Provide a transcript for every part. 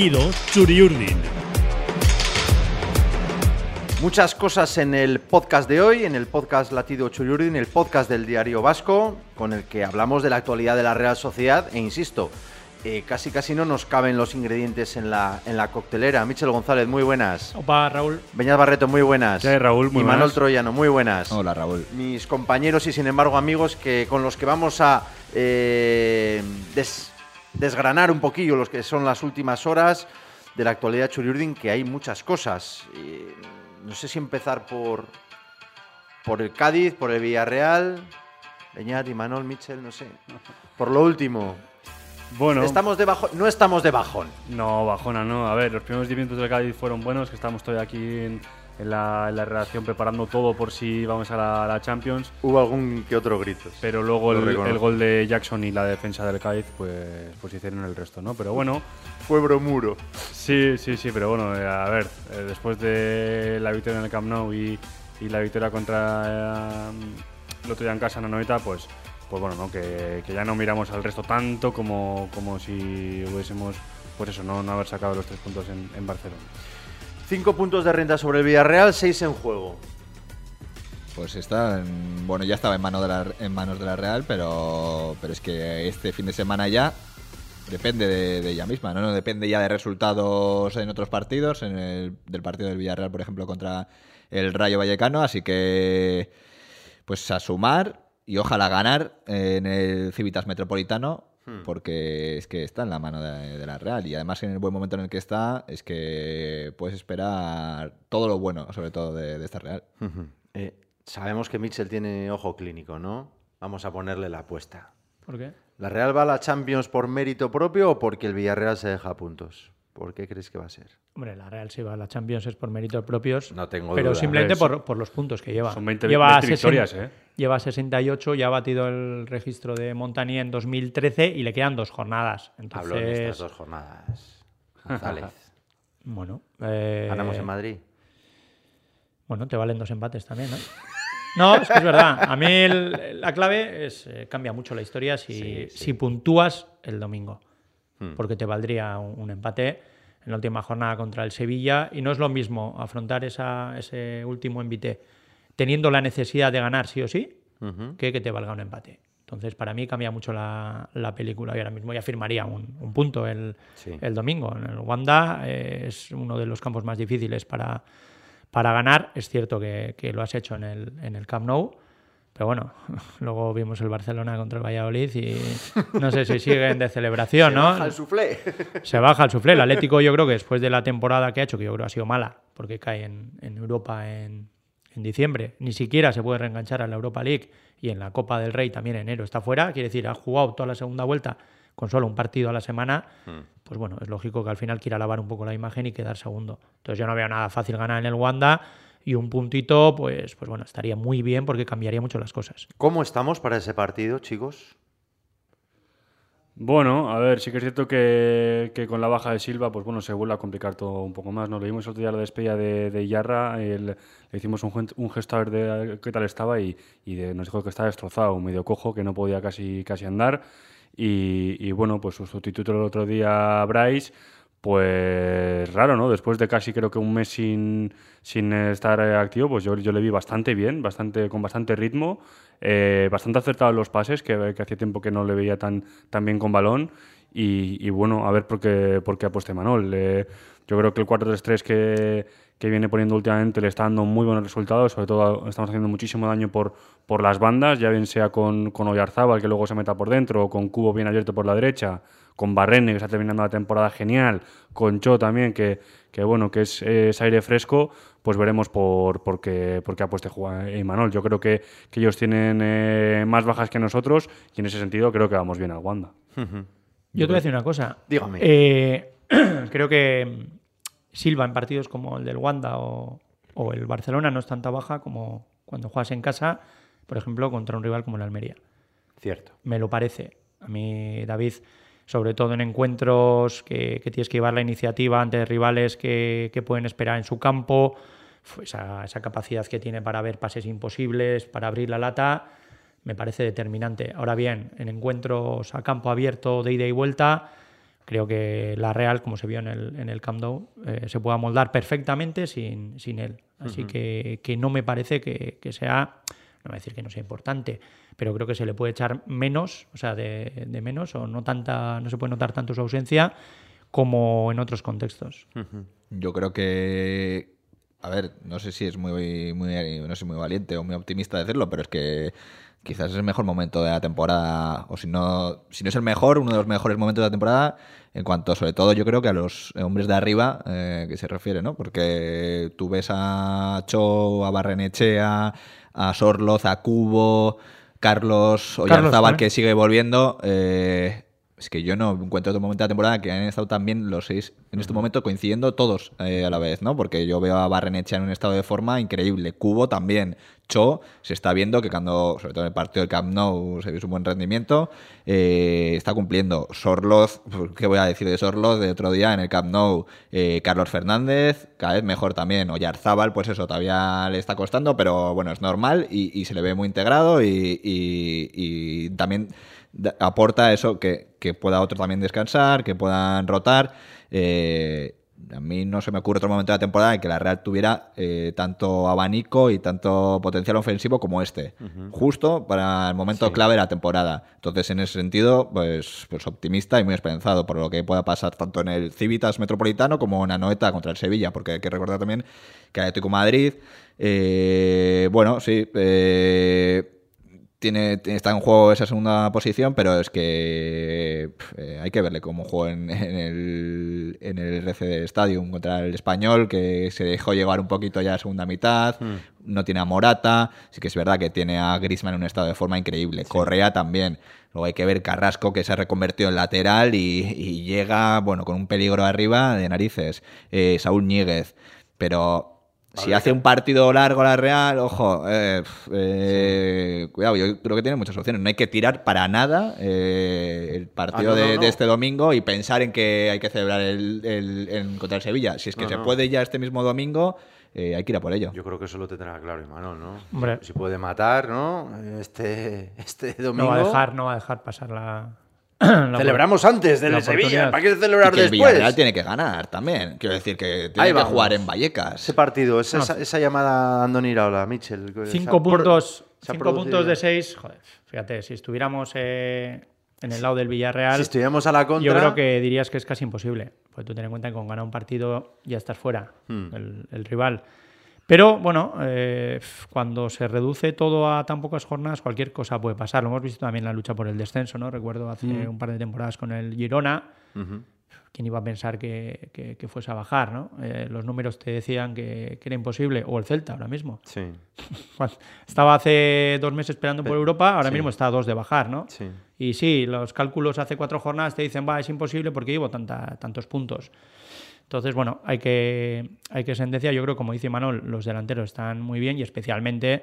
Latido Churiurdin. Muchas cosas en el podcast de hoy, en el podcast Latido Churiurdin, el podcast del Diario Vasco, con el que hablamos de la actualidad de la Real Sociedad, e insisto, eh, casi casi no nos caben los ingredientes en la, en la coctelera. Michel González, muy buenas. Opa, Raúl. Beñat Barreto, muy buenas. ¿Qué hay, Raúl? Muy y Manuel. Troyano, muy buenas. Hola, Raúl. Mis compañeros y sin embargo amigos que con los que vamos a eh, des- desgranar un poquillo los que son las últimas horas de la actualidad Churiurdin, que hay muchas cosas. No sé si empezar por, por el Cádiz, por el Villarreal. Beñat y Manuel, Michel, no sé. Por lo último, Bueno, estamos de bajón, no estamos de bajón. no, bajona, no. A ver, los primeros 10 minutos del Cádiz fueron buenos, que estábamos todavía aquí en, en la, en la redacción preparando todo por si vamos a la, la Champions. Hubo algún que otro gritos. Pero luego el, gol de Jackson y la defensa del Cádiz, pues, pues hicieron el resto, ¿no? Pero bueno, Fue bromuro. sí, sí, sí, pero bueno, eh, a ver, eh, después de la victoria en el Camp Nou y, y la victoria contra eh, el otro día en casa en Anoeta, pues, pues bueno, ¿no? Que, que ya no miramos al resto tanto como, como si hubiésemos, pues eso, no, no haber sacado los tres puntos en, en Barcelona. Cinco puntos de renta sobre el Villarreal, seis en juego. Pues está, en- bueno, ya estaba en, mano de la- en manos de la Real, pero, pero es que este fin de semana ya depende de, de ella misma, ¿no? No depende ya de resultados en otros partidos, en el, del partido del Villarreal, por ejemplo, contra el Rayo Vallecano, así que pues a sumar y ojalá ganar en el Civitas Metropolitano, porque es que está en la mano de, de la Real y además en el buen momento en el que está es que puedes esperar todo lo bueno, sobre todo de, de esta Real. Eh, sabemos que Mitchell tiene ojo clínico, ¿no? Vamos a ponerle la apuesta. ¿Por qué? ¿La Real va a la Champions por mérito propio o porque el Villarreal se deja puntos? ¿Por qué crees que va a ser? Hombre, la Real si va a la Champions es por méritos propios. No tengo Pero duda. simplemente por los puntos que lleva. Son 20, lleva 20 victorias, ¿eh? Lleva 68, ya ha batido el registro de Montanier en 2013 y le quedan dos jornadas. Hablo de estas Entonces, dos jornadas. González. bueno, eh, Ganamos en Madrid. Bueno, te valen dos empates también, ¿no? No, es que es verdad. A mí el- la clave es eh, cambia mucho la historia si, Sí, sí. si puntúas el domingo. Hmm. Porque te valdría un, un empate en la última jornada contra el Sevilla. Y no es lo mismo afrontar esa, ese último envite teniendo la necesidad de ganar sí o sí que que te valga un empate. Entonces, para mí cambia mucho la, la película y ahora mismo ya firmaría un, un punto el, Sí. el domingo. En el Wanda eh, es uno de los campos más difíciles para, para ganar. Es cierto que, que lo has hecho en el, en el Camp Nou, pero bueno, luego vimos el Barcelona contra el Valladolid y no sé si siguen de celebración, Se ¿no? baja el suflé. Se baja el suflé. El Atlético yo creo que después de la temporada que ha hecho, que yo creo que ha sido mala, porque cae en, en Europa en, en diciembre, ni siquiera se puede reenganchar a la Europa League y en la Copa del Rey también en enero está fuera, quiere decir, ha jugado toda la segunda vuelta con solo un partido a la semana, pues bueno, es lógico que al final quiera lavar un poco la imagen y quedar segundo. Entonces yo no veo nada fácil ganar en el Wanda y un puntito, pues, pues bueno, estaría muy bien porque cambiaría mucho las cosas. ¿Cómo estamos para ese partido, chicos? Bueno, a ver, sí que es cierto que, que con la baja de Silva, pues bueno, se vuelve a complicar todo un poco más. Nos leímos el otro día la despedida de, de Yarra, le hicimos un, un gesto a ver de qué tal estaba y, y de- nos dijo que estaba destrozado, medio cojo, que no podía casi, casi andar. Y, y bueno, pues su sustituto el otro día, Bryce, pues raro, ¿no? Después de casi creo que un mes sin, sin estar eh, activo, pues yo, yo le vi bastante bien, bastante, con bastante ritmo, eh, bastante acertado en los pases, que, que hacía tiempo que no le veía tan, tan bien con balón. Y, bueno, a ver por qué, por qué. Eh, yo creo que el 4-3-3 que, que viene poniendo últimamente le está dando muy buenos resultados, sobre todo estamos haciendo muchísimo daño por, por las bandas, ya bien sea con, con Oyarzábal, que luego se meta por dentro, o con Cubo bien abierto por la derecha, con Barrene, que está terminando la temporada genial, con Cho también, que, que bueno, que es, es aire fresco, pues veremos por, por, qué, por qué apueste Juan Imanol. Yo creo que, que ellos tienen eh, más bajas que nosotros y en ese sentido creo que vamos bien al Wanda. Yo te voy a decir una cosa. Dígame. Eh, creo que Silva en partidos como el del Wanda o, o el Barcelona no es tanta baja como cuando juegas en casa, por ejemplo, contra un rival como el Almería. Cierto. Me lo parece. A mí, David, sobre todo en encuentros que, que tienes que llevar la iniciativa ante rivales que, que pueden esperar en su campo, esa, esa capacidad que tiene para ver pases imposibles, para abrir la lata, me parece determinante. Ahora bien, en encuentros a campo abierto de ida y vuelta, creo que la Real, como se vio en el, en el Camp Nou, eh, se pueda moldar perfectamente sin, sin él. Así que, que no me parece que, que sea, no voy a decir que no sea importante, pero creo que se le puede echar menos, o sea, de, de menos, o no tanta, no se puede notar tanto su ausencia como en otros contextos. Yo creo que. A ver, no sé si es muy, muy, no sé, muy valiente o muy optimista decirlo, pero es que quizás es el mejor momento de la temporada, o si no, si no es el mejor, uno de los mejores momentos de la temporada, en cuanto sobre todo yo creo que a los hombres de arriba eh, que se refiere, ¿no? Porque tú ves a Cho, a Barrenechea, a Sorloz, a Cubo, Carlos Oyarzábal ¿eh? que sigue volviendo. eh, es que yo no encuentro otro momento de la temporada que han estado también los seis en este momento coincidiendo todos eh, a la vez, ¿no? Porque yo veo a Barrenechea en un estado de forma increíble. Cubo también. Cho se está viendo que cuando, sobre todo en el partido del Camp Nou, se vio su buen rendimiento, eh, está cumpliendo. Sorloz, ¿qué voy a decir de Sorloz de otro día en el Camp Nou? Eh, Carlos Fernández, cada vez mejor también. Oyarzábal, pues eso, todavía le está costando, pero bueno, es normal y, y se le ve muy integrado y, y- y también aporta eso que, que pueda otro también descansar, que puedan rotar. Eh, a mí no se me ocurre otro momento de la temporada en que la Real tuviera eh, tanto abanico y tanto potencial ofensivo como este. Justo para el momento clave de la temporada. Entonces, en ese sentido, pues, pues optimista y muy esperanzado por lo que pueda pasar tanto en el Civitas Metropolitano como en Anoeta contra el Sevilla, porque hay que recordar también que Atlético Madrid, eh, bueno, sí, eh, tiene, está en juego esa segunda posición, pero es que eh, hay que verle cómo juega en, en el, en el RCD Stadium contra el español, que se dejó llevar un poquito ya a segunda mitad, no tiene a Morata, sí que es verdad que tiene a Griezmann en un estado de forma increíble, Correa también. Luego hay que ver Carrasco que se ha reconvertido en lateral y, y llega, bueno, con un peligro arriba de narices. Eh, Saúl Ñíguez. Pero si hace un partido largo la Real, ojo, eh, eh, cuidado, yo creo que tiene muchas opciones. No hay que tirar para nada eh, el partido Ah, no, no, de, no. de este domingo y pensar en que hay que celebrar el, el- contra el Sevilla. Si es que No, se no. puede ya este mismo domingo, eh, hay que ir a por ello. Yo creo que eso lo tendrá claro Imanol, ¿no? Hombre. Si puede matar, ¿no? Este, este No domingo. va a dejar, no va a dejar pasar la. La Celebramos antes del la Sevilla. ¿Para qué Y celebrar que el después? Villarreal tiene que ganar también. Quiero decir que Ahí tiene que vamos. jugar en Vallecas. Ese partido, esa, esa, esa llamada a Andoni Iraola, ha Cinco puntos, cinco puntos de seis. Joder, fíjate, si estuviéramos eh, en el lado del Villarreal, Si estuviéramos a la contra. yo creo que dirías que es casi imposible. Pues tú ten en cuenta que con ganar un partido ya estás fuera, Hmm. el, el rival. Pero bueno, eh, cuando se reduce todo a tan pocas jornadas, cualquier cosa puede pasar. Lo hemos visto también en la lucha por el descenso, ¿no? Recuerdo hace Hmm. un par de temporadas con el Girona. ¿Quién iba a pensar que, que- que fuese a bajar, ¿no? Eh, los números te decían que, que era imposible. O el Celta ahora mismo. Sí, Estaba hace dos meses esperando por Europa, ahora sí. mismo está a dos de bajar, ¿no? sí. Y sí, los cálculos hace cuatro jornadas te dicen, va, es imposible porque llevo tanta, tantos puntos. Entonces, bueno, hay que, hay que sentenciar. Yo creo, como dice Manol, los delanteros están muy bien y especialmente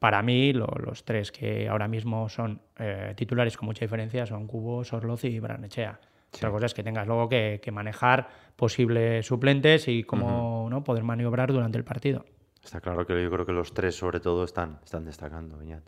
para mí lo- los tres que ahora mismo son eh, titulares con mucha diferencia son Cubo, Sorloz y Branechea. Otra cosa es que tengas luego que, que manejar posibles suplentes y cómo ¿no? poder maniobrar durante el partido. Está claro que yo creo que los tres, sobre todo, están, están destacando, Beñat.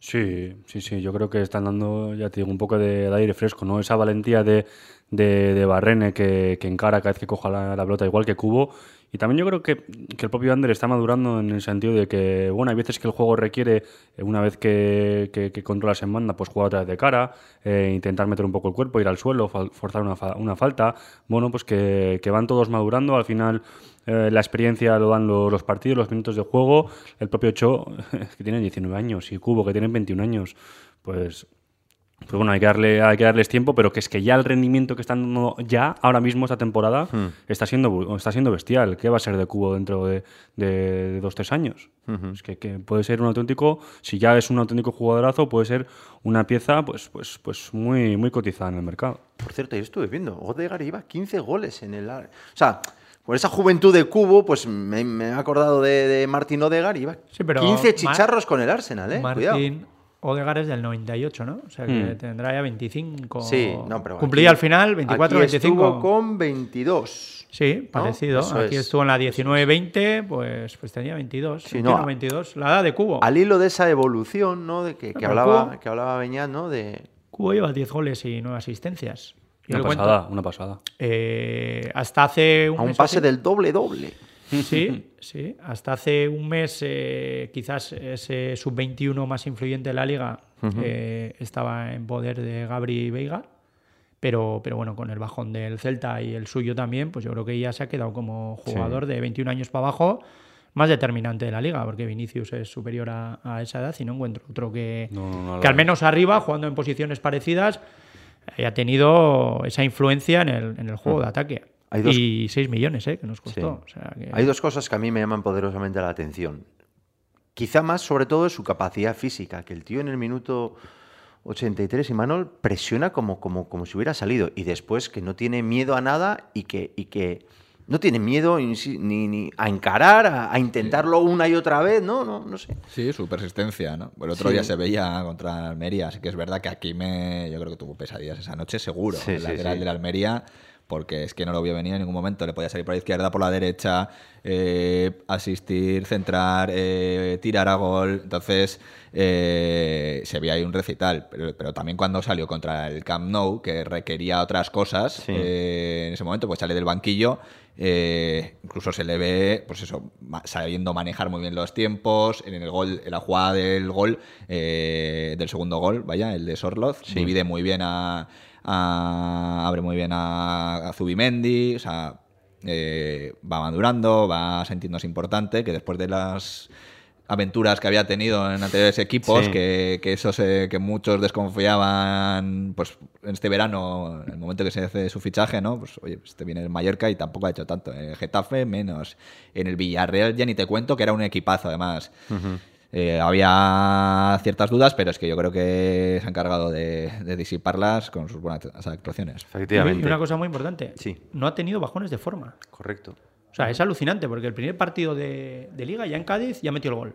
Sí, sí, sí, yo creo que están dando, ya te digo, un poco de, aire fresco, ¿no? Esa valentía de, de, de Barrene que, que encara cada vez que coja la, la pelota, igual que Cubo. Y también yo creo que, que el propio Ander está madurando en el sentido de que, bueno, hay veces que el juego requiere, eh, una vez que, que, que controlas en banda, pues jugar otra vez de cara, eh, intentar meter un poco el cuerpo, ir al suelo, forzar una, fa- una falta. Bueno, pues que, van todos madurando. Al final, eh, la experiencia lo dan lo- los partidos, los minutos de juego. El propio Cho, que tiene 19 años, y Cubo, que tiene 21 años, pues pues bueno, hay que, darle, hay que darles tiempo, pero que es que ya el rendimiento que están dando ya, ahora mismo, esta temporada, está, siendo, está siendo bestial. ¿Qué va a ser de Cubo dentro de, de, de dos, tres años? Es que, que puede ser un auténtico, si ya es un auténtico jugadorazo, puede ser una pieza pues, pues, pues muy, muy cotizada en el mercado. Por cierto, yo estuve viendo, Odegaard iba 15 goles en el... O sea, por esa juventud de Cubo, pues me, me he acordado de, de Martín Odegaard, iba Sí, pero 15 Mar- chicharros con el Arsenal, ¿eh? Cuidado. Odegaard es del 98, ¿no? O sea que Mm. tendrá ya 25. Sí, no, pero Cumplía aquí- al final 24, aquí 25. Estuvo con 22. Sí, parecido. Eso Aquí es. estuvo en la 19-20, pues, pues tenía 22. Sí, 21, no, a- 22. La edad de Cubo. Al hilo de esa evolución, ¿no? De que, hablaba, Cubo- que hablaba Beñat, ¿no? De, Cubo lleva 10 goles y 9 asistencias. Una pasada, una pasada. eh, hasta hace un A un pase así- del doble doble. Sí, sí. Hasta hace un mes, eh, quizás ese sub-21 más influyente de la liga eh, estaba en poder de Gabri Veiga. Pero, pero bueno, con el bajón del Celta y el suyo también, pues yo creo que ya se ha quedado como jugador de 21 años para abajo más determinante de la liga, porque Vinicius es superior a, a esa edad y no encuentro otro que, No, no, no, que al no. menos arriba, jugando en posiciones parecidas, haya tenido esa influencia en el, en el juego de ataque. Hay dos- Y 6 millones, ¿eh? Que nos Sí. costó. O sea, que- Hay dos cosas que a mí me llaman poderosamente la atención. Quizá más, sobre todo, es su capacidad física, que el tío en el minuto 83, Imanol, presiona como, como, como si hubiera salido. Y después que no tiene miedo a nada y que, y que no tiene miedo ni, ni a encarar, a, a intentarlo una y otra vez, no, no, no sé. Sí, su persistencia, ¿no? El otro Sí. día se veía contra Almería, así que es verdad que aquí me, yo creo que tuvo pesadillas esa noche, seguro, Sí, el sí, lateral sí. de la Almería, porque es que no lo vio venir en ningún momento, le podía salir por la izquierda, por la derecha, eh, asistir, centrar, eh, tirar a gol, entonces eh, se veía ahí un recital, pero, pero también cuando salió contra el Camp Nou, que requería otras cosas, Sí. en ese momento pues sale del banquillo, incluso se le ve, pues eso, sabiendo manejar muy bien los tiempos, en el gol, en la jugada del gol, del segundo gol, vaya, el de Sorloz, divide muy bien a, a- abre muy bien a, a Zubimendi, o sea, eh, va madurando, va sintiéndose importante, que después de las aventuras que había tenido en anteriores equipos, Sí. que, que eso se- que muchos desconfiaban, pues en este verano, en el momento que se hace su fichaje, ¿no? Pues oye, este viene el Mallorca y tampoco ha hecho tanto. En el Getafe menos. En el Villarreal ya ni te cuento que era un equipazo además. Eh, había ciertas dudas, pero es que yo creo que se ha encargado de, de disiparlas con sus buenas actuaciones. Y Efectivamente. una cosa muy importante, Sí. no ha tenido bajones de forma. Correcto. O sea, es alucinante porque el primer partido de, de liga ya en Cádiz ya metió el gol.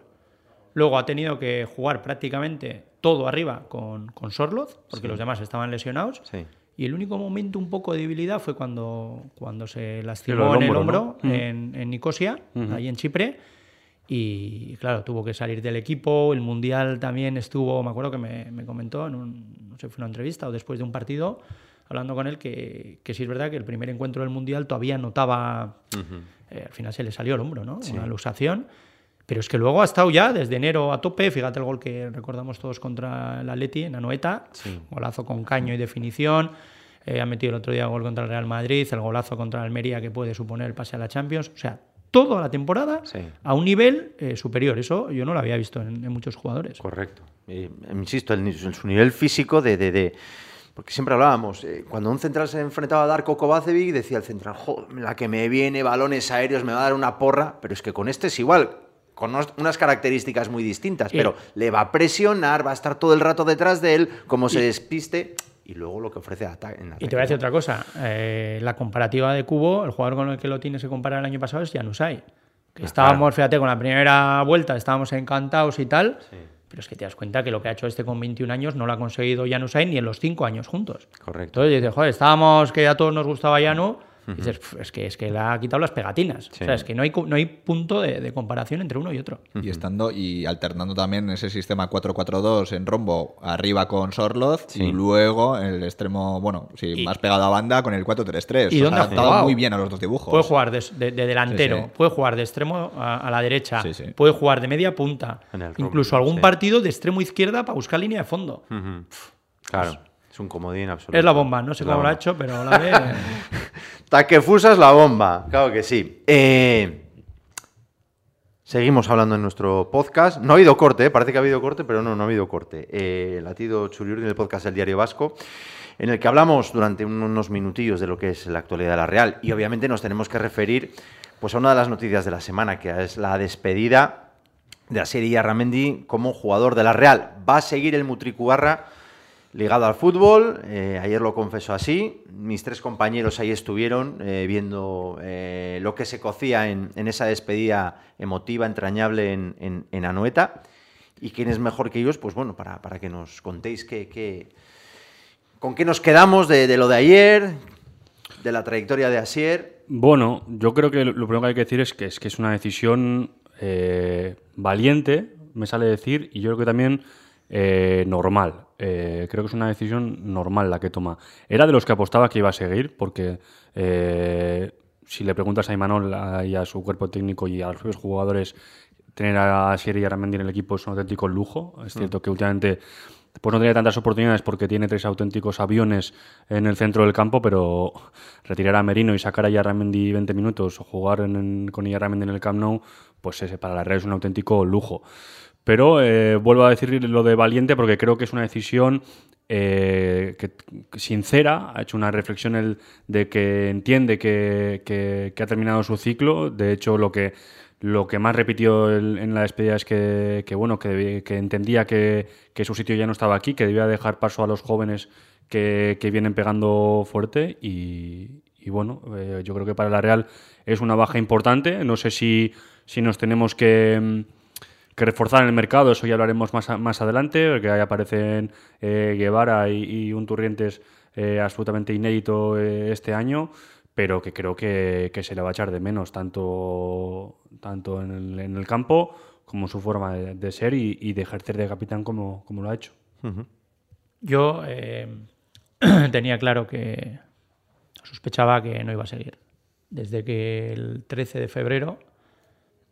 Luego ha tenido que jugar prácticamente todo arriba con, con Sorloz, porque los demás estaban lesionados. Sí. Y el único momento un poco de debilidad fue cuando, cuando se Sí, lastimó lo del en el hombro, hombro ¿no? Mm. en, en Nicosia, ahí en Chipre. Y claro, tuvo que salir del equipo. El Mundial también estuvo, me acuerdo que me, me comentó en un, no sé, fue una entrevista o después de un partido, hablando con él, que, que sí es verdad que el primer encuentro del Mundial todavía notaba, eh, al final se le salió el hombro, ¿no? Una luxación. Pero es que luego ha estado ya desde enero a tope. Fíjate el gol que recordamos todos contra el Atleti en Anoeta. Golazo con caño y definición. Eh, ha metido el otro día gol contra el Real Madrid. El golazo contra el Almería que puede suponer el pase a la Champions. O sea, toda la temporada Sí. a un nivel eh, superior. Eso yo no lo había visto en, en muchos jugadores. Correcto. Y, insisto, el, ni- su nivel físico de... de- de- porque siempre hablábamos, eh, cuando un central se enfrentaba a Darko Kovacevic, decía el central, "Jo, la que me viene, balones aéreos, me va a dar una porra, pero es que con este es igual, con unas características muy distintas, pero le va a presionar, va a estar todo el rato detrás de él, como se despiste, y luego lo que ofrece en ataque. Y te voy a decir otra cosa. eh, la comparativa de Cubo, el jugador con el que lo tienes que comparar el año pasado es Janusay. Que estábamos, fíjate, con la primera vuelta estábamos encantados y tal. Pero es que te das cuenta que lo que ha hecho este con 21 años no lo ha conseguido Janusay ni en los 5 años juntos. Correcto. Entonces dices, joder, estábamos que a todos nos gustaba Llano. Y dices, "Pf, es que, es que le ha quitado las pegatinas. Sí. O sea, es que no hay, no hay punto de, de comparación entre uno y otro. Y estando y alternando también ese sistema 4-4-2 en rombo arriba con Sorloz Sí. y luego en el extremo, bueno, sí, Y- más pegado a banda con el 4-3-3. ¿Y O dónde ha adaptado muy bien a los dos dibujos. Puede jugar de, de- de delantero, Sí, sí. puede jugar de extremo a, a la derecha, Sí, sí. puede jugar de media punta, incluso algún sí. partido de extremo izquierda para buscar línea de fondo. Claro, es un comodín absoluto. Es la bomba, no sé cómo lo ha hecho, pero la ve. Taquefusa es la bomba, claro que sí. Eh, seguimos hablando en nuestro podcast. No ha habido corte, ¿eh? parece que ha habido corte, pero no, no ha habido corte. Eh, Latido Churiurdi en el podcast del Diario Vasco, en el que hablamos durante unos minutillos de lo que es la actualidad de la Real. Y obviamente nos tenemos que referir pues, a una de las noticias de la semana, que es la despedida de Asier Ramendi como jugador de la Real. Va a seguir el Mutricuarra ligado al fútbol. eh, ayer lo confesó así. Mis tres compañeros ahí estuvieron eh, viendo eh, lo que se cocía en, esa despedida emotiva, entrañable en, en- Anoeta. Y quién es mejor que ellos, pues bueno, para, que nos contéis qué, con qué nos quedamos de, lo de ayer, de la trayectoria de Asier. Bueno, yo creo que lo primero que hay que decir es que es, una decisión valiente, me sale decir, y yo creo que también normal. Eh, creo que es una decisión normal la que toma. Era de los que apostaba que iba a seguir, porque eh, si le preguntas a Imanol a- y a su cuerpo técnico y a los jugadores, tener a Sierra y a Ramendi en el equipo es un auténtico lujo. Es cierto que últimamente pues no tiene tantas oportunidades porque tiene tres auténticos aviones en el centro del campo, pero retirar a Merino y sacar a Yarramendi 20 minutos o jugar en- en- con Yarramendi en el Camp Nou, pues ese para la Real es un auténtico lujo. Pero eh, vuelvo a decir lo de Valiente porque creo que es una decisión eh, sincera. Ha hecho una reflexión el- de que entiende que, ha terminado su ciclo. De hecho, lo que, lo que más repitió el- en la despedida es que, bueno, que, entendía que, su sitio ya no estaba aquí, que debía dejar paso a los jóvenes que, vienen pegando fuerte. Y, bueno, eh, yo creo que para la Real es una baja importante. No sé si, si nos tenemos que, que reforzar en el mercado, eso ya hablaremos más, a- más adelante, porque ahí aparecen eh, Guevara y, y un Turrientes eh, absolutamente inédito eh, este año, pero que creo que, que se le va a echar de menos, tanto, tanto en, el, en el campo como su forma de, de ser y, y de ejercer de capitán como, como lo ha hecho. Yo eh, tenía claro que sospechaba que no iba a seguir. Desde que el 13 de febrero,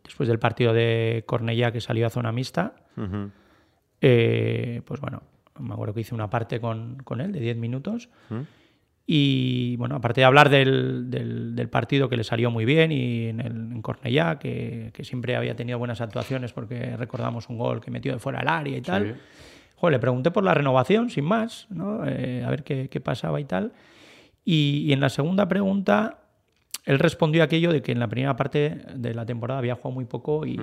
después del partido de Cornellá que salió a zona mixta, eh, pues bueno, me acuerdo que hice una parte con, con él de 10 minutos. Y bueno, aparte de hablar del, del- del partido que le salió muy bien y en, el, en Cornellá, que, que siempre había tenido buenas actuaciones porque recordamos un gol que metió de fuera del área y tal. Sí. Joder, le pregunté por la renovación, sin más, ¿no? Eh, a ver qué, qué pasaba y tal. Y, y en la segunda pregunta, él respondió aquello de que en la primera parte de la temporada había jugado muy poco y,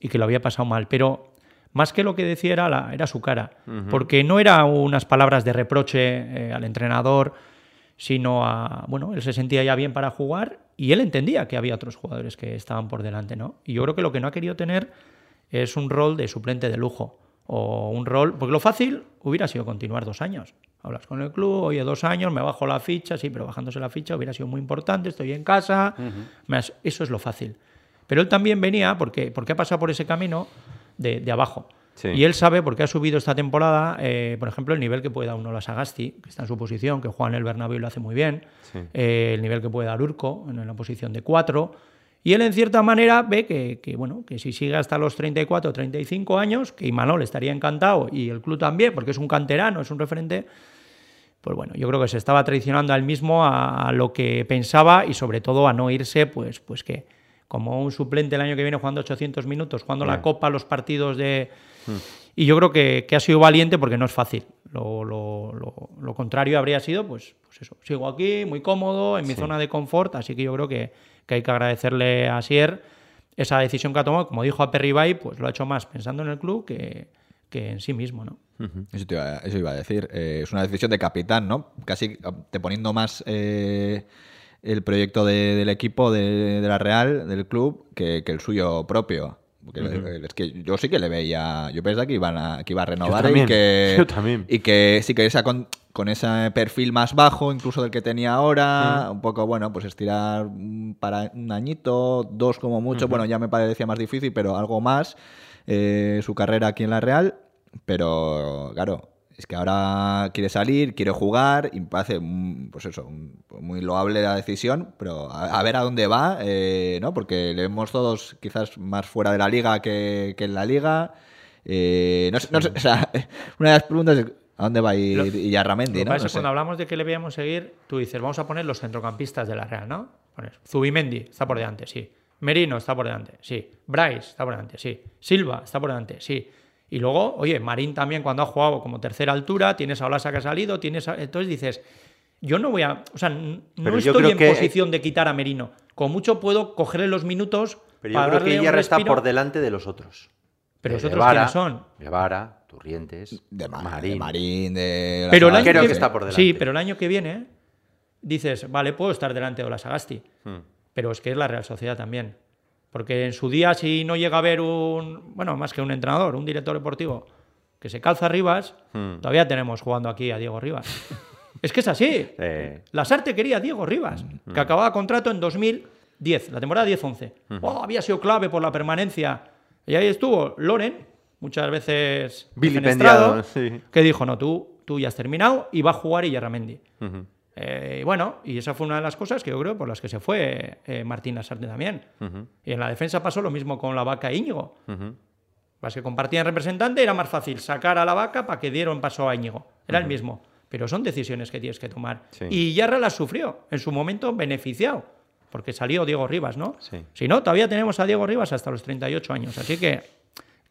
y que lo había pasado mal. Pero más que lo que decía era, la- era su cara. Porque no era unas palabras de reproche eh, al entrenador, sino a. Bueno, él se sentía ya bien para jugar y él entendía que había otros jugadores que estaban por delante, ¿no? Y yo creo que lo que no ha querido tener es un rol de suplente de lujo. O un rol. Porque lo fácil hubiera sido continuar dos años. Hablas con el club, oye, dos años, me bajo la ficha, sí, pero bajándose la ficha hubiera sido muy importante, estoy en casa. me has- Eso es lo fácil. Pero él también venía, porque, porque ha pasado por ese camino de, de abajo. Sí. Y él sabe, porque ha subido esta temporada, eh, por ejemplo, el nivel que puede dar uno a Sagasti, que está en su posición, que juega en el Bernabéu y lo hace muy bien, eh, el nivel que puede dar Urco en la posición de cuatro. Y él, en cierta manera, ve que, que, bueno, que si sigue hasta los 34 o 35 años, que Imanol estaría encantado y el club también, porque es un canterano, es un referente, pues bueno, yo creo que se estaba traicionando a él mismo a, a lo que pensaba y sobre todo a no irse, pues, pues que como un suplente el año que viene jugando 800 minutos, jugando la Copa, los partidos de... Y yo creo que, que ha sido valiente porque no es fácil. Lo, lo- lo- lo contrario habría sido, pues, pues eso, sigo aquí, muy cómodo, en mi zona de confort, así que yo creo que, que hay que agradecerle a Sier esa decisión que ha tomado. Como dijo a Perribay, pues lo ha hecho más pensando en el club que, que en sí mismo, ¿no? Eso, te iba, a decir. Eh, es una decisión de capitán, ¿no? Casi ah, te poniendo más eh, el proyecto de- del equipo de, de la Real, del club, que, que el suyo propio. Porque Es que yo sí que le veía. Yo pensaba que, iban a, que iba a renovar también, y que. yo también. Y que sí que esa con, con ese perfil más bajo, incluso del que tenía ahora. Un poco, bueno, pues estirar para un añito, dos como mucho. Bueno, ya me parecía más difícil, pero algo más. eh, su carrera aquí en la Real. Pero, claro, es que ahora quiere salir, quiere jugar, y me parece, mm, pues eso, muy loable la decisión, pero a, a ver a dónde va, eh, ¿no? Porque le vemos todos quizás más fuera de la liga que, que en la liga. Eh, no sé, no sé, o sea, una de las preguntas es, ¿a dónde va a ir que no? No sé. cuando hablamos de que le veíamos seguir, tú dices, vamos a poner los centrocampistas de la Real, ¿no? Pones Zubimendi está por delante, sí. Merino está por delante, sí. Bryce está por delante, sí. Silva está por delante, sí. Y luego, oye, Marín también cuando ha jugado como tercera altura, tienes a Olasa que ha salido, tienes a- Entonces dices, yo no voy a... O sea, no Pero estoy en que- posición de quitar a Merino. Con mucho puedo cogerle los minutos Pero yo para creo darle que Iyarra está por delante de los otros. Pero De los otros quiénes son. Guevara, Turrientes, De, Ma- Marín. de Marín, de... la Pero el año Creo que, que está por delante. Sí, pero el año que viene dices, vale, puedo estar delante de Olasagasti, Hmm. pero es que es la Real Sociedad también. Porque en su día, si no llega a haber un, bueno, más que un entrenador, un director deportivo que se calza Rivas, Hmm. todavía tenemos jugando aquí a Diego Rivas. es que es así. Eh, Lasarte quería a Diego Rivas, Hmm. que acababa contrato en 2010, la temporada 10-11. Oh, había sido clave por la permanencia. Y ahí estuvo Loren, muchas veces Vilipendiado, sí. que dijo, no, tú, tú ya has terminado y va a jugar Iyarramendi. Ujú, Eh, y bueno, y esa fue una de las cosas que yo creo por las que se fue eh, Martín Lasarte también. Y en la defensa pasó lo mismo con la vaca e Íñigo. Las que compartían representante era más fácil sacar a la vaca para que dieran paso a Íñigo. Era el mismo. Pero son decisiones que tienes que tomar. Sí. Y Yarra las sufrió, en su momento beneficiado, porque salió Diego Rivas, ¿no? Sí. Si no, todavía tenemos a Diego Rivas hasta los 38 años. Así que,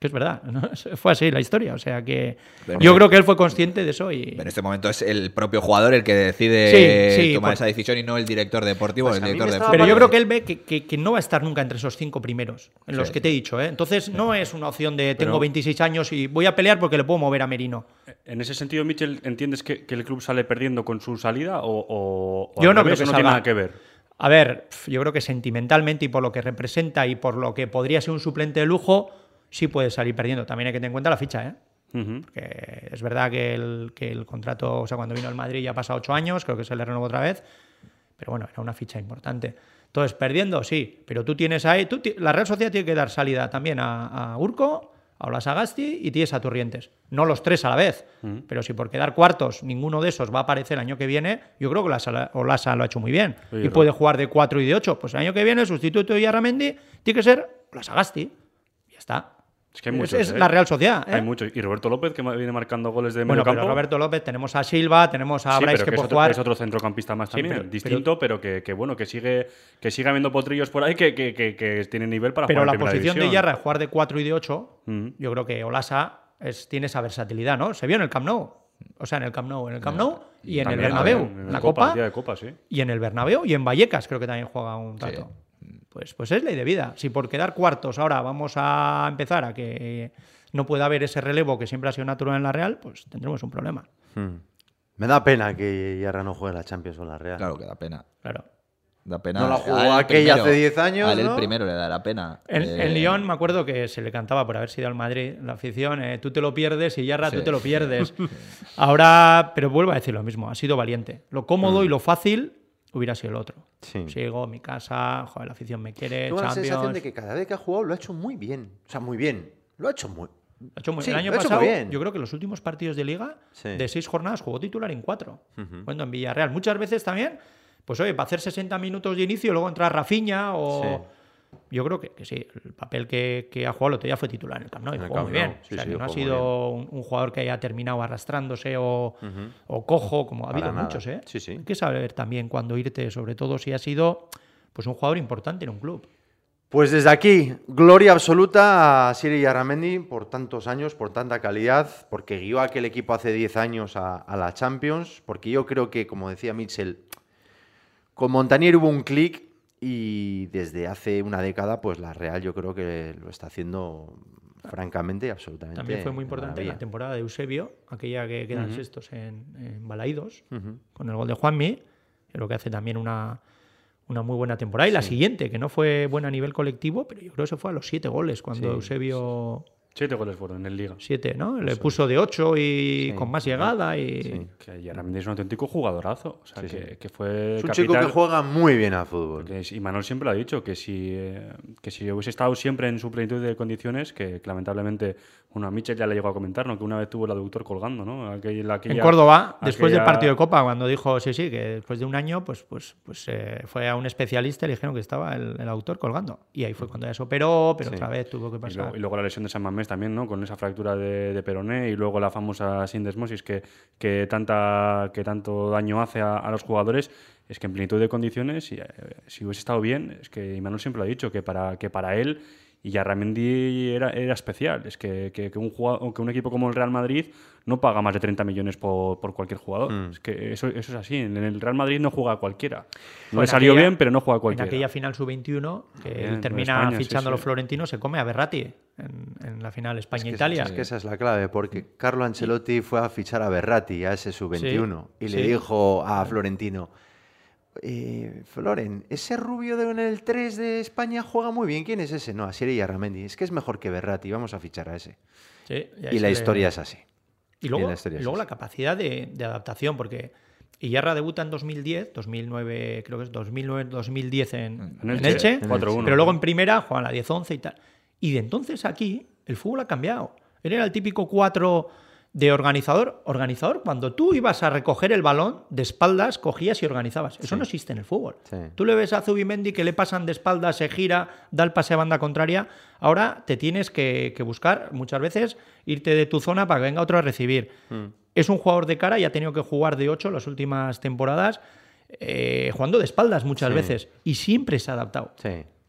que es verdad, ¿no? fue así la historia. O sea que Pero yo creo que él fue consciente de eso y... Pero en este momento es el propio jugador el que decide Sí, sí, tomar por- esa decisión y no el director deportivo Pues el director de Pero yo creo que él ve que, que- que no va a estar nunca entre esos cinco primeros, en los que te he dicho. ¿eh? Entonces no es una opción de tengo Pero- 26 años y voy a pelear porque le puedo mover a Merino. En ese sentido, Michel, ¿entiendes que, que el club sale perdiendo con su salida o, o- o Yo no revés, creo que no tiene nada que ver? A ver, yo creo que sentimentalmente y por lo que representa y por lo que podría ser un suplente de lujo, sí puede salir perdiendo. También hay que tener en cuenta la ficha, ¿eh? Ujú. Que es verdad que el, que el contrato, o sea, cuando vino al Madrid ya ha pasado ocho años, creo que se le renovó otra vez, pero bueno, era una ficha importante. Entonces, perdiendo, sí, pero tú tienes ahí, tú la Real Sociedad tiene que dar salida también a, a Urco, a Olasagasti y tienes a Turrientes. No los tres a la vez, pero si por quedar cuartos ninguno de esos va a aparecer el año que viene, yo creo que Olasa, Olasa lo ha hecho muy bien Oye, y puede jugar de cuatro y de ocho. Pues el año que viene el sustituto de Yarramendi tiene que ser Olasagasti. Ya está. Es que hay muchos, es ¿eh? la Real Sociedad. ¿eh? Hay muchos. Y Roberto López, que viene marcando goles de Bueno, medio pero. Roberto López, tenemos a Silva, tenemos a Sí, Bryce pero que que es puede otro, jugar. es otro centrocampista más Sí, también, pero- distinto, pero, que, que, bueno, que sigue, que sigue habiendo potrillos por ahí que, que, que, que tienen nivel para Pero jugar la en primera posición de división. Yarra, jugar de 4 y de 8, Mm. yo creo que Olasa es, tiene esa versatilidad, ¿no? Se vio en el Camp Nou. O sea, en el Camp Nou, en el Camp Nou y en el También, Bernabéu. también, En el la Copa, Copa, el día de Copa, sí. y en el Bernabéu y en Vallecas creo que también juega un rato. Pues, pues es ley de vida. Si por quedar cuartos ahora vamos a empezar a que no pueda haber ese relevo que siempre ha sido natural en la Real, pues tendremos un problema. Hmm. Me da pena que Yarra no juegue la Champions o la Real. Claro que da pena. Claro. Da pena. No la jugó aquella primero. hace 10 años, A él ¿no? el primero le dará pena. En, Eh, en Lyon me acuerdo que se le cantaba por haber sido al Madrid, la afición, eh, tú te lo pierdes y Yarra, Sí. tú te lo pierdes. Ahora, pero vuelvo a decir lo mismo, ha sido valiente. Lo cómodo Mm. y lo fácil hubiera sido el otro. Sí. Sigo, mi casa, joder, la afición me quiere, Tengo la sensación de que cada vez que ha jugado lo ha hecho muy bien. O sea, muy bien. Lo ha hecho muy. Lo ha hecho muy- Sí, el año lo pasado, bien. yo creo que los últimos partidos de liga, Sí. de seis jornadas, jugó titular en cuatro. Bueno, en Villarreal. Muchas veces también, pues oye, para hacer 60 minutos de inicio, luego entrar Rafiña o. Yo creo que, que sí, el papel que, que ha jugado el otro día fue titular en el Camp Nou y jugó Camp muy bien. Sí, o sea, sí, que no ha sido un, un jugador que haya terminado arrastrándose o, o cojo, como ha Para habido nada. muchos, ¿eh? Sí, sí. Hay que saber también cuándo irte, sobre todo si has sido pues un jugador importante en un club. Pues desde aquí, gloria absoluta a Siri Yarramendi por tantos años, por tanta calidad, porque guió a aquel equipo hace 10 años a, a la Champions, porque yo creo que, como decía Mitchell, con Montanier hubo un clic y desde hace una década, pues la Real yo creo que lo está haciendo francamente y absolutamente. También fue muy importante maravilla. la temporada de Eusebio, aquella que quedan sextos en, en Balaídos, con el gol de Juanmi. Creo que hace también una, una muy buena temporada. Y la siguiente, que no fue buena a nivel colectivo, pero yo creo que se fue a los siete goles cuando Sí, Eusebio. Siete goles fueron en Liga. Siete, ¿no? Le puso de ocho y Sí, con más sí, llegada. Y... sí. Que Yarramendi es un auténtico jugadorazo. O sea, Sí, que, sí. que fue Es un chico que juega muy bien al fútbol. Que y Manuel siempre lo ha dicho, que si, eh, que si hubiese estado siempre en su plenitud de condiciones, que, que lamentablemente, bueno, a Michel ya le llegó a comentar, ¿no? Que una vez tuvo el aductor colgando, ¿no? Aquella- aquella- en Córdoba, después del partido de Copa, cuando dijo, sí, sí, que después de un año, pues, pues, pues eh, fue a un especialista y le dijeron que estaba el, el autor colgando. Y ahí fue cuando ya se operó, pero Sí. otra vez tuvo que Y pasar. luego, y luego la lesión de San Mamés también, ¿no? Con esa fractura de, de peroné y luego la famosa sindesmosis que, que, tanta, que tanto daño hace a, a los jugadores. Es que en plenitud de condiciones, si, eh, si hubiese estado bien, es que Imanol siempre lo ha dicho, que para, que para él y Yarramendi era, era especial. Es que, que, que un jugador, que un equipo como el Real Madrid no paga más de 30 millones por, por cualquier jugador. Mm. Es que eso, eso es así. En el Real Madrid no juega a cualquiera. No le salió aquella- bien, pero no juega a En cualquiera. aquella final sub-21, que Bien, él termina España, sí, fichando a los sí. florentinos, se come a Berratti en, en la final Es que, España-Italia. es que esa es la clave, porque Carlo Ancelotti fue a fichar a Berratti, a ese sub-21, y le dijo a Florentino, eh, Floren, ese rubio de en el 3 de España juega muy bien, ¿quién es ese? No, Asieri Yarramendi, es que es mejor que Berratti, vamos a fichar a ese. Sí, Y la le- historia es así. Y luego, y la historia y luego la capacidad de, de adaptación, porque Iyarra debuta en 2010, 2009, creo que es 2009-2010 en, En en Elche, Elche, 4-1. pero luego en primera juegan la 10-11 y tal. Y de entonces aquí el fútbol ha cambiado. Él era el típico 4 de organizador. Organizador, cuando tú ibas a recoger el balón de espaldas, cogías y organizabas. Eso no existe en el fútbol. Sí. Tú le ves a Zubimendi que le pasan de espaldas, se gira, da el pase a banda contraria. Ahora te tienes que, que buscar muchas veces irte de tu zona para que venga otro a recibir. Mm. Es un jugador de cara y ha tenido que jugar de 8 las últimas temporadas, eh, jugando de espaldas muchas Sí. veces. Y siempre se ha adaptado.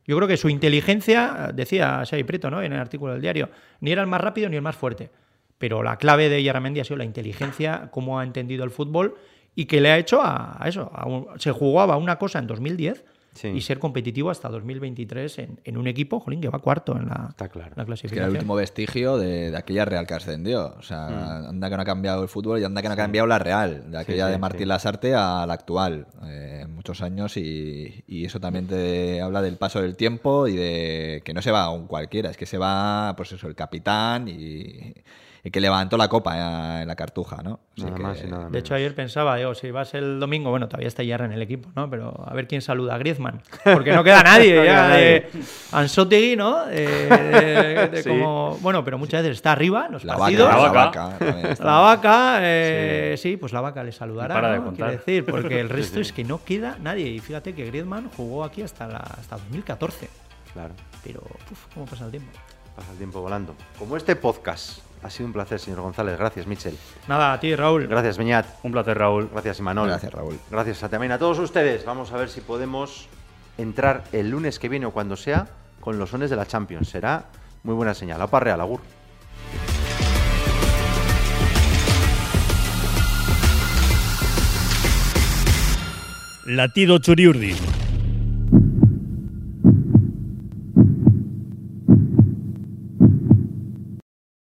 Yo creo que su inteligencia, decía Xavi Prieto ¿no? en el artículo del diario, ni era el más rápido ni el más fuerte. Pero la clave de Yaramendi ha sido la inteligencia, cómo ha entendido el fútbol y que le ha hecho a, a eso. a un- se jugaba una cosa en 2010 Sí. y ser competitivo hasta 2023 en, en un equipo, jolín, que va cuarto en la, Está claro. la Es que era clasificación. el último vestigio de, de aquella Real que ascendió. O sea, anda que no ha cambiado el fútbol y anda que no ha cambiado la Real. De aquella sí, de Martín sí. Lasarte a la actual. Eh, muchos años y, y eso también te habla del paso del tiempo y de que no se va un cualquiera. Es que se va, pues eso, el capitán y, y que levantó la copa eh, en la cartuja, ¿no? Así Nada que- más y nada De hecho, ayer pensaba, digo, si vas el domingo, bueno, todavía está Yarra en el equipo, ¿no? Pero a ver quién saluda a Griezmann. Porque no queda nadie No ya. de Anzotegui, ¿no? De- de- de Sí. como, bueno, pero muchas veces está arriba en los La vaca, partidos. la La vaca. vaca. La vaca, eh, sí. pues la vaca le saludará, Para de ¿no? contar. Quiero decir, porque el resto es que no queda nadie. Y fíjate que Griezmann jugó aquí hasta, la, hasta 2014. Claro. Pero, uf, ¿cómo pasa el tiempo? Pasa el tiempo volando. Como este podcast. Ha sido un placer, señor González. Gracias, Michel. Nada, a ti, Raúl. Gracias, Beñat. Un placer, Raúl. Gracias, Imanol. Gracias, Raúl. Gracias a- también a todos ustedes. Vamos a ver si podemos entrar el lunes que viene o cuando sea con los sones de la Champions. Será muy buena señal. Opa Real, Agur. Latido Churiurdin.